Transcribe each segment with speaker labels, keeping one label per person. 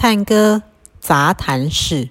Speaker 1: 探戈杂谈室。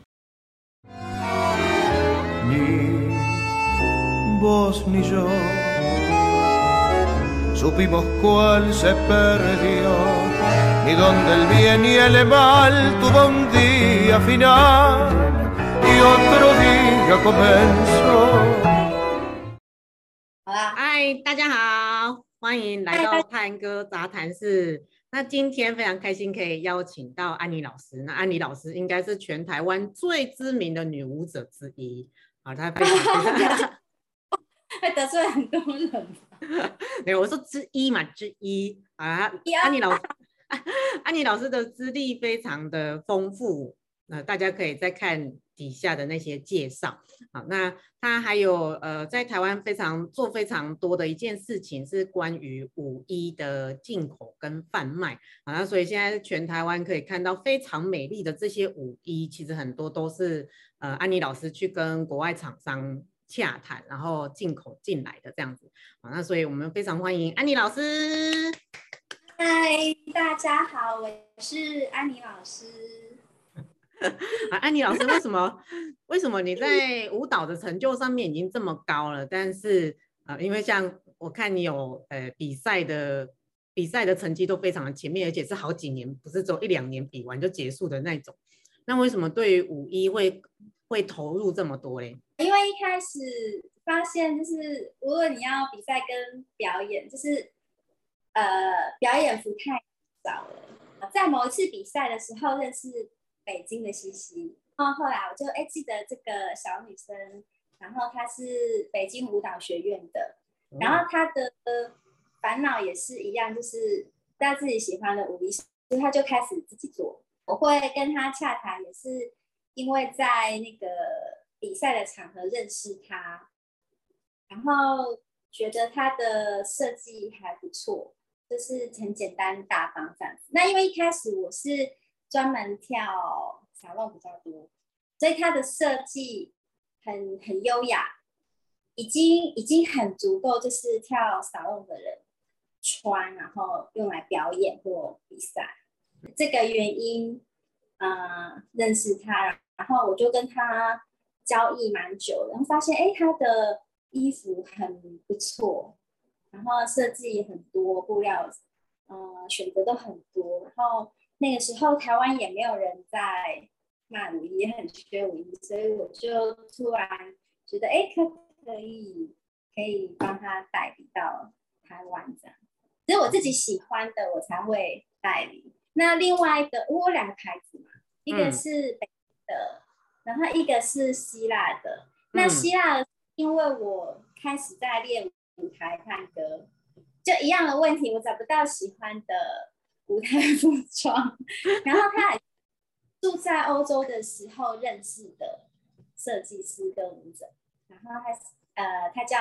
Speaker 2: 好啦，嗨，大家好，欢迎来到探戈杂谈室。那今天非常开心可以邀请到安妮老师。那安妮老师应该是全台湾最知名的女舞者之一啊，她非常
Speaker 3: 还得罪很多人。
Speaker 2: 没有，我说之一嘛，之一啊。安妮老师，安妮老师的资历非常的丰富。那大家可以再看底下的那些介绍，好，那他还有呃，在台湾非常做非常多的一件事情是关于五一的进口跟贩卖，好，那所以现在全台湾可以看到非常美丽的这些五一，其实很多都是呃安妮老师去跟国外厂商洽谈，然后进口进来的这样子，好，那所以我们非常欢迎安妮老师。
Speaker 3: 嗨，大家好，我是安妮老师。
Speaker 2: 啊，安妮老师，为什么为什么你在舞蹈的成就上面已经这么高了？但是呃，因为像我看你有呃比赛的比赛的成绩都非常的前面，而且是好几年，不是只有一两年比完就结束的那种。那为什么对于舞衣会会投入这么多嘞？
Speaker 3: 因为一开始发现就是，无论你要比赛跟表演，就是呃表演服太少了。在某一次比赛的时候认识。北京的西西，然后后来我就哎记得这个小女生，然后她是北京舞蹈学院的，然后她的烦恼也是一样，就是在自己喜欢的舞衣，所以她就开始自己做。我会跟她洽谈，也是因为在那个比赛的场合认识她，然后觉得她的设计还不错，就是很简单大方这样子。那因为一开始我是。专门跳沙龙比较多，所以它的设计很很优雅，已经已经很足够，就是跳沙龙的人穿，然后用来表演或比赛。这个原因，呃，认识他，然后我就跟他交易蛮久，然后发现，哎，他的衣服很不错，然后设计很多，布料，呃，选择都很多，然后。那个时候台湾也没有人在卖舞衣，也很缺舞衣，所以我就突然觉得，哎，可可以可以帮他代理到台湾这样。只有我自己喜欢的，我才会代理。那另外一个，我有两个牌子嘛，一个是北的，然后一个是希腊的。那希腊的，因为我开始在练舞台探歌，就一样的问题，我找不到喜欢的。舞台服装，然后他还住在欧洲的时候认识的设计师跟舞者，然后他呃他叫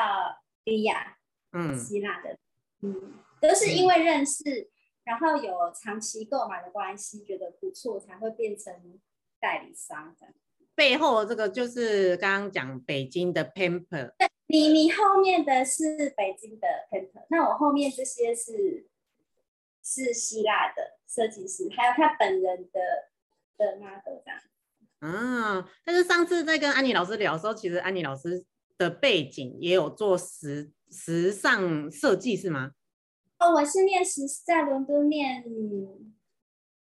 Speaker 3: 莉亚，嗯，希腊的，嗯，都是因为认识，嗯、然后有长期购买的关系，觉得不错，才会变成代理商这样。
Speaker 2: 背后这个就是刚刚讲北京的 Pamper，
Speaker 3: 对，你你后面的是北京的 Pamper，那我后面这些是。是希腊的设计师，还有他本人的的 model 这样。
Speaker 2: 啊，但是上次在跟安妮老师聊的时候，其实安妮老师的背景也有做时时尚设计，是吗？
Speaker 3: 哦，我是念时在伦敦念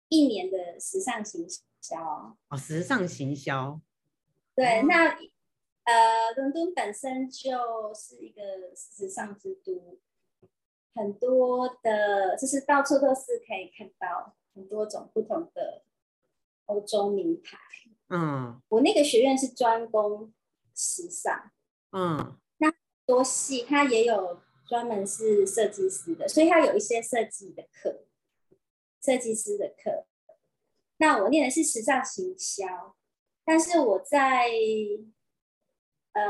Speaker 3: 一年的时尚行销。
Speaker 2: 哦，时尚行销。
Speaker 3: 对，哦、那呃，伦敦本身就是一个时尚之都。很多的，就是到处都是可以看到很多种不同的欧洲名牌。嗯，我那个学院是专攻时尚。嗯，那多系它也有专门是设计师的，所以它有一些设计的课，设计师的课。那我念的是时尚行销，但是我在呃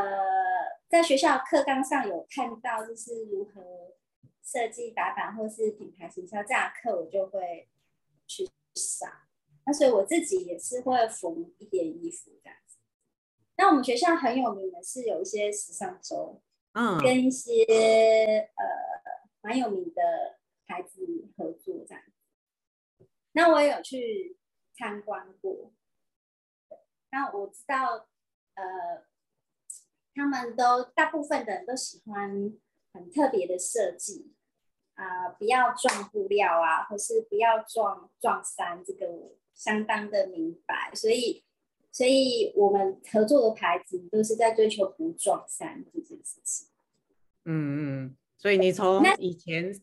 Speaker 3: 在学校课纲上有看到，就是如何。设计打版或是品牌行销这样的课，我就会去上。那所以我自己也是会缝一点衣服这样子。那我们学校很有名的是有一些时尚周，嗯，跟一些呃蛮有名的牌子合作这样子。那我也有去参观过。那我知道，呃，他们都大部分的人都喜欢很特别的设计啊，不要撞布料啊，或是不要撞撞衫，这个我相当的明白。所以，所以我们合作的牌子都是在追求不撞衫这件事情。
Speaker 2: 嗯嗯，所以你从以前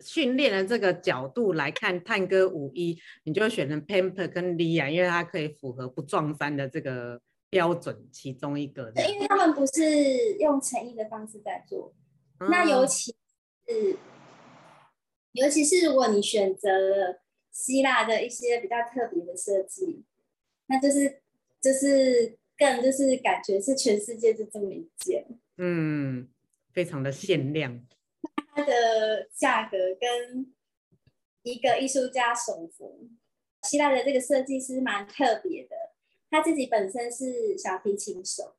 Speaker 2: 训练的这个角度来看，探戈五一，你就选成 Pamper 跟 Lia，因为它可以符合不撞衫的这个标准，其中一个。
Speaker 3: 对，因为他们不是用成衣的方式在做，嗯、那尤其是尤其是如果你选择了希腊的一些比较特别的设计，那就是就是更就是感觉是全世界就这么一件。
Speaker 2: 嗯。非常的限量，
Speaker 3: 它的价格跟一个艺术家手幅，希腊的这个设计师蛮特别的，他自己本身是小提琴手，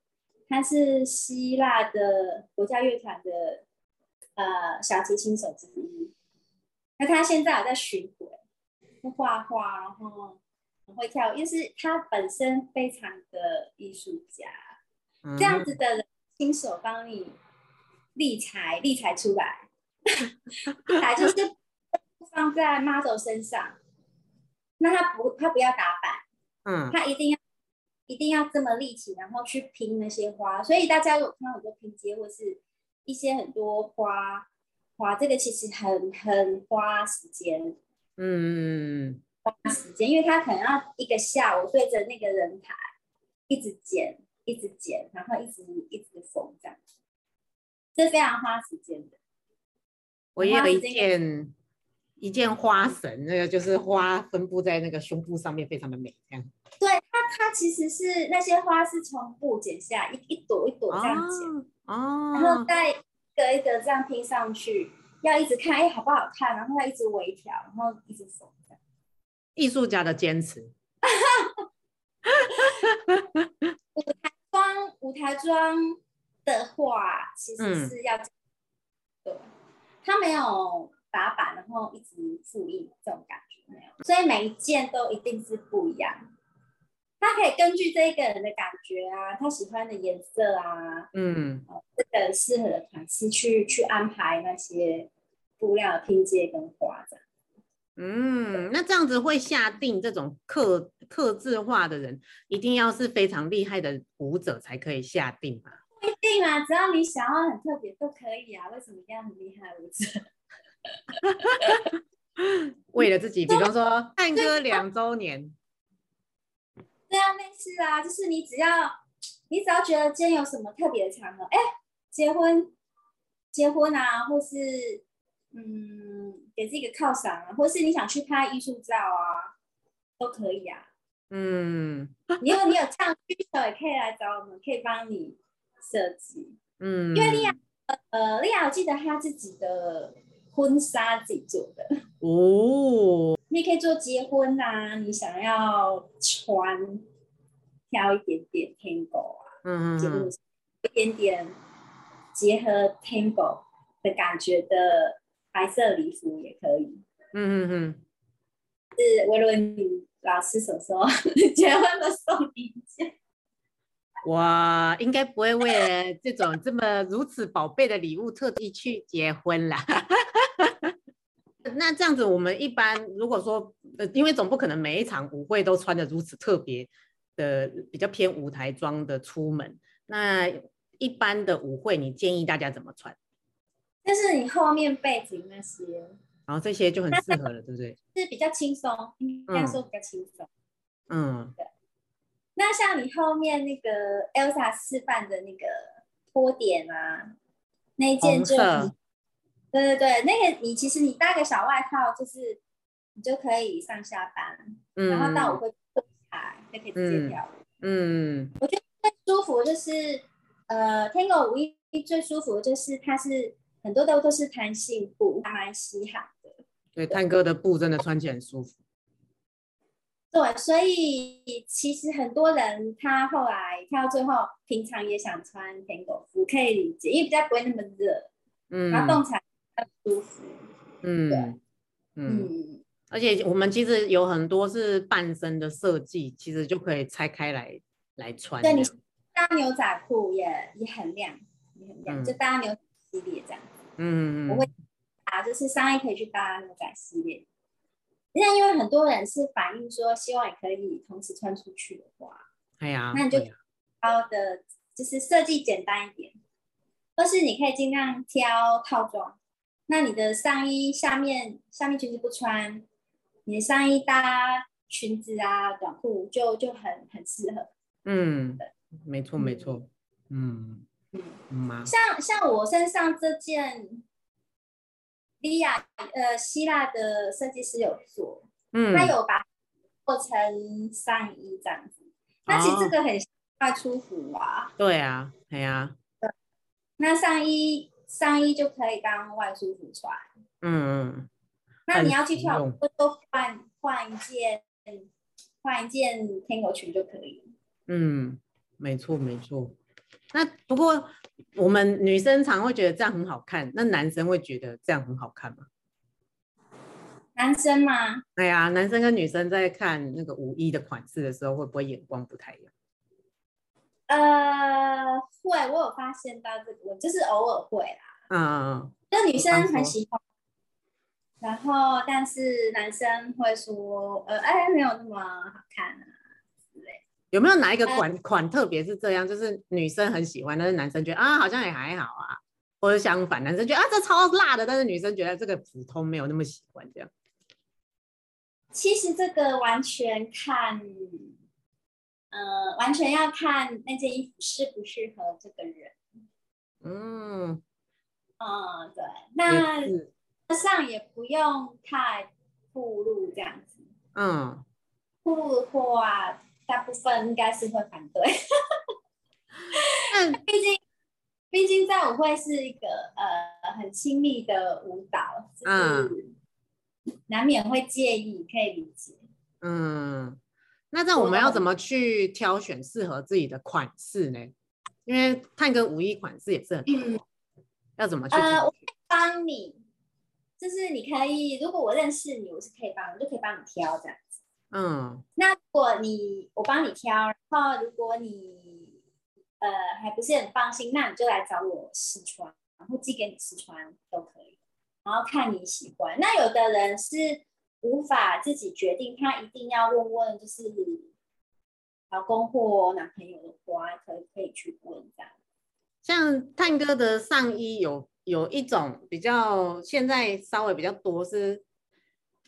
Speaker 3: 他是希腊的国家乐团的呃小提琴手之一。那他现在有在巡回，会画画，然后很会跳，因为是他本身非常的艺术家，这样子的人亲手帮你。立裁立裁出来，立裁就是 放在 model 身上，那他不他不要打板，嗯，他一定要一定要这么立体，然后去拼那些花。所以大家如果看到很多拼接或是一些很多花花，这个其实很很花时间，嗯，花时间，因为他可能要一个下午对着那个人台一直剪一直剪，然后一直一直缝这样。这非常花时间的。
Speaker 2: 我也有一件一件花绳，那个就是花分布在那个胸部上面，非常的美。这样。
Speaker 3: 对，它它其实是那些花是从布剪下一一朵一朵这样剪，哦，然后再一个一个这样拼上去，要一直看，哎，好不好看？然后要一直微调，然后一直缝。
Speaker 2: 艺术家的坚持。
Speaker 3: 舞台妆，舞台妆。的话，其实是要、嗯、对，他没有打板，然后一直复印这种感觉没有，所以每一件都一定是不一样。他可以根据这个人的感觉啊，他喜欢的颜色啊，嗯，这个适合的款式去去安排那些布料的拼接跟花的。
Speaker 2: 嗯，那这样子会下定这种刻刻字化的人，一定要是非常厉害的舞者才可以下定嘛？
Speaker 3: 不一定啊，只要你想要很特别都可以啊。为什么一定要很厉害？舞者
Speaker 2: 为了自己，比方说 探戈两周年，
Speaker 3: 对啊，类似啊，就是你只要你只要觉得今天有什么特别的场合，哎，结婚结婚啊，或是嗯，给自己一个犒赏啊，或是你想去拍艺术照啊，都可以啊。嗯，你有你有这样需求，也可以来找我们，可以帮你。设计，嗯，因为莉亚，呃，莉亚，我记得她自己的婚纱自己做的哦。你可以做结婚啊，你想要穿，挑一点点 tango 啊，嗯嗯，一点点结合 tango 的感觉的白色礼服也可以，嗯嗯嗯，是维伦妮老师所说，结婚的送一件。
Speaker 2: 我应该不会为了这种这么如此宝贝的礼物特地去结婚啦。那这样子，我们一般如果说，呃，因为总不可能每一场舞会都穿的如此特别的、比较偏舞台装的出门。那一般的舞会，你建议大家怎么穿？
Speaker 3: 就是你后面背景那些，
Speaker 2: 然后这些就很适合了，对不对？
Speaker 3: 是比较轻松，应该说比较轻松。嗯。对。那像你后面那个 Elsa 示范的那个拖点啊，那一件就，对对对，那个你其实你搭个小外套，就是你就可以上下班，嗯、然后到我会就可以直接跳舞。嗯，嗯我觉得最舒服就是呃，Tango 最舒服就是它是很多都都是弹性布，还蛮吸汗的。
Speaker 2: 对，探哥的布真的穿起来很舒服。
Speaker 3: 对，所以其实很多人他后来跳到最后，平常也想穿 Tango 服，可以理解，因为比较不会那么热，嗯，然后动起来舒服，嗯，对，嗯，
Speaker 2: 而且我们其实有很多是半身的设计，其实就可以拆开来来穿。
Speaker 3: 对，你搭牛仔裤也也很亮，也很亮，嗯、就搭牛仔系列这样。
Speaker 2: 嗯，
Speaker 3: 我会啊，就是上衣可以去搭牛仔系列。那因为很多人是反映说，希望也可以同时穿出去的话，
Speaker 2: 哎呀，
Speaker 3: 那你就挑的，就是设计简单一点，或是你可以尽量挑套装。那你的上衣下面下面裙子不穿，你的上衣搭裙子啊短裤就就很很适合。
Speaker 2: 嗯，没错没错，嗯
Speaker 3: 嗯
Speaker 2: 嗯，
Speaker 3: 像像我身上这件。利亚，呃，希腊的设计师有做，嗯，他有把做成上衣这样子。那其实这个很快出服啊。
Speaker 2: 对啊，对啊。
Speaker 3: 那上衣上衣就可以当外出服穿。
Speaker 2: 嗯嗯。
Speaker 3: 那你要去跳舞，都换换一件换一件 Tango 裙就可以。
Speaker 2: 嗯，没错没错。那不过。我们女生常会觉得这样很好看，那男生会觉得这样很好看吗？
Speaker 3: 男生吗？
Speaker 2: 哎呀，男生跟女生在看那个舞衣的款式的时候，会不会眼光不太一样？
Speaker 3: 呃，会，我有发现到这个，就是偶尔会啦。
Speaker 2: 嗯嗯嗯。
Speaker 3: 就女生很喜欢，然后但是男生会说，呃，哎，没有那么好看啊。
Speaker 2: 有没有哪一个款款特别是这样，就是女生很喜欢，但是男生觉得啊好像也还好啊，或者相反，男生觉得啊这超辣的，但是女生觉得这个普通，没有那么喜欢这样。
Speaker 3: 其实这个完全看，呃，完全要看那件衣服适不适合这个人。
Speaker 2: 嗯，
Speaker 3: 嗯，对，那上也不用太暴露这样子。
Speaker 2: 嗯，
Speaker 3: 暴露的话。大部分应该是会反对，
Speaker 2: 嗯，
Speaker 3: 毕竟毕竟在舞会是一个呃很亲密的舞蹈，就是难免会介意，可以理解。
Speaker 2: 嗯，那这样我们要怎么去挑选适合自己的款式呢？因为探戈舞衣款式也是很多，嗯，要怎么去？
Speaker 3: 呃，我可以帮你，就是你可以，如果我认识你，我是可以帮，我就可以帮你挑这样。
Speaker 2: 嗯，
Speaker 3: 那如果你我帮你挑，然后如果你呃还不是很放心，那你就来找我试穿，然后寄给你试穿都可以，然后看你喜欢。那有的人是无法自己决定，他一定要问问，就是老公或男朋友的话，可以可以去问这样。
Speaker 2: 像探哥的上衣有有一种比较，现在稍微比较多是。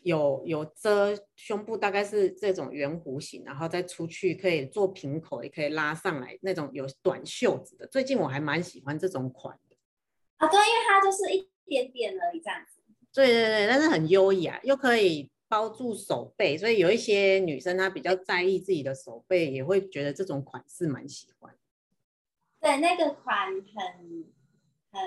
Speaker 2: 有有遮胸部，大概是这种圆弧形，然后再出去可以做平口，也可以拉上来那种有短袖子的。最近我还蛮喜欢这种款的
Speaker 3: 啊，对，因为它就是一点点而已这样子。
Speaker 2: 对对对，但是很优雅，又可以包住手背，所以有一些女生她比较在意自己的手背，也会觉得这种款式蛮喜欢。
Speaker 3: 对，那个款很很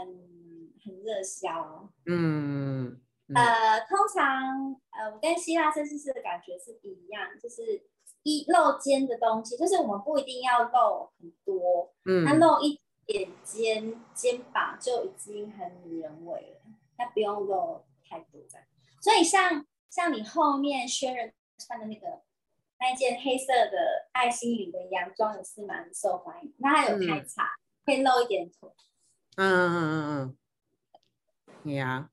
Speaker 3: 很热销。
Speaker 2: 嗯。
Speaker 3: 呃，通常呃，我跟希腊设计师的感觉是一样，就是一露肩的东西，就是我们不一定要露很多，嗯，那露一点肩肩膀就已经很女人味了，那不用露太多这样。所以像像你后面薛仁穿的那个那件黑色的爱心领的洋装也是蛮受欢迎，那它有开叉，嗯，可以露一点腿。
Speaker 2: 嗯嗯嗯嗯嗯，呀。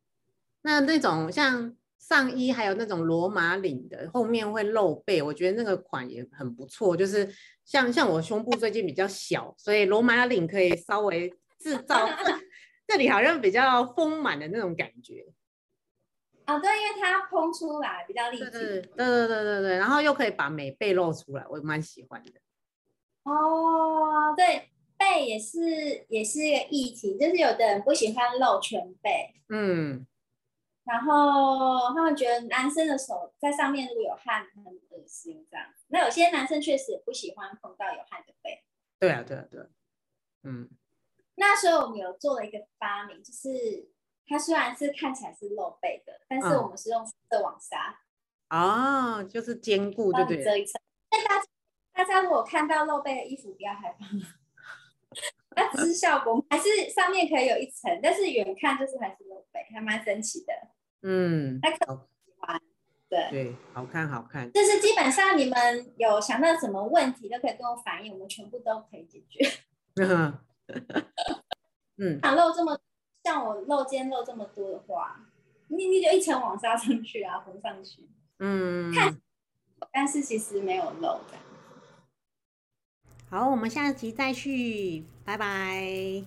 Speaker 2: 那那种像上衣，还有那种罗马领的，后面会露背，我觉得那个款也很不错。就是像像我胸部最近比较小，所以罗马领可以稍微制造 这里好像比较丰满的那种感觉。
Speaker 3: 啊，对，因为它蓬出来比较立体。对
Speaker 2: 对对对对对，然后又可以把美背露出来，我蛮喜欢的。
Speaker 3: 哦，对，背也是也是一个议题，就是有的人不喜欢露全背。
Speaker 2: 嗯。
Speaker 3: 然后他们觉得男生的手在上面如果有汗很恶心，这样。那有些男生确实也不喜欢碰到有汗的背。
Speaker 2: 对啊，对啊，对啊。嗯。
Speaker 3: 那时候我们有做了一个发明，就是它虽然是看起来是露背的，但是我们是用色网纱。
Speaker 2: 哦，就是坚固，对不对？
Speaker 3: 遮一层。那大家大家如果看到露背的衣服，不要害怕。那只是效果，还是上面可以有一层，但是远看就是还是露背，还蛮神奇的。
Speaker 2: 嗯，
Speaker 3: 还可喜欢。对
Speaker 2: 对，好看好看。
Speaker 3: 就是基本上你们有想到什么问题都可以跟我反映，我们全部都可以解决。
Speaker 2: 嗯，
Speaker 3: 想露这么像我露肩露这么多的话，你你就一层网纱上去啊，缝上去。
Speaker 2: 嗯，
Speaker 3: 看，但是其实没有露的。
Speaker 2: 好，我们下集再续，拜拜。